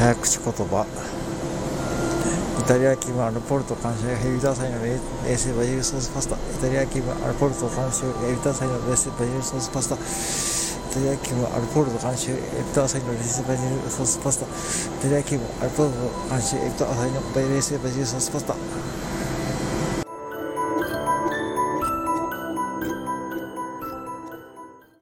早口言葉。イタリア気分アルポルト監修ヘビターサイの冷製バジルソースパスタ。イタリア気分アルポルト監修ヘビターサイの冷製バジルソースパスタ。イタリア気分アルポルト監修エビターサイの冷製バジルソースパスタ。イタリア気分アルポルト監修エビターサイの冷製バジルソースパスタ。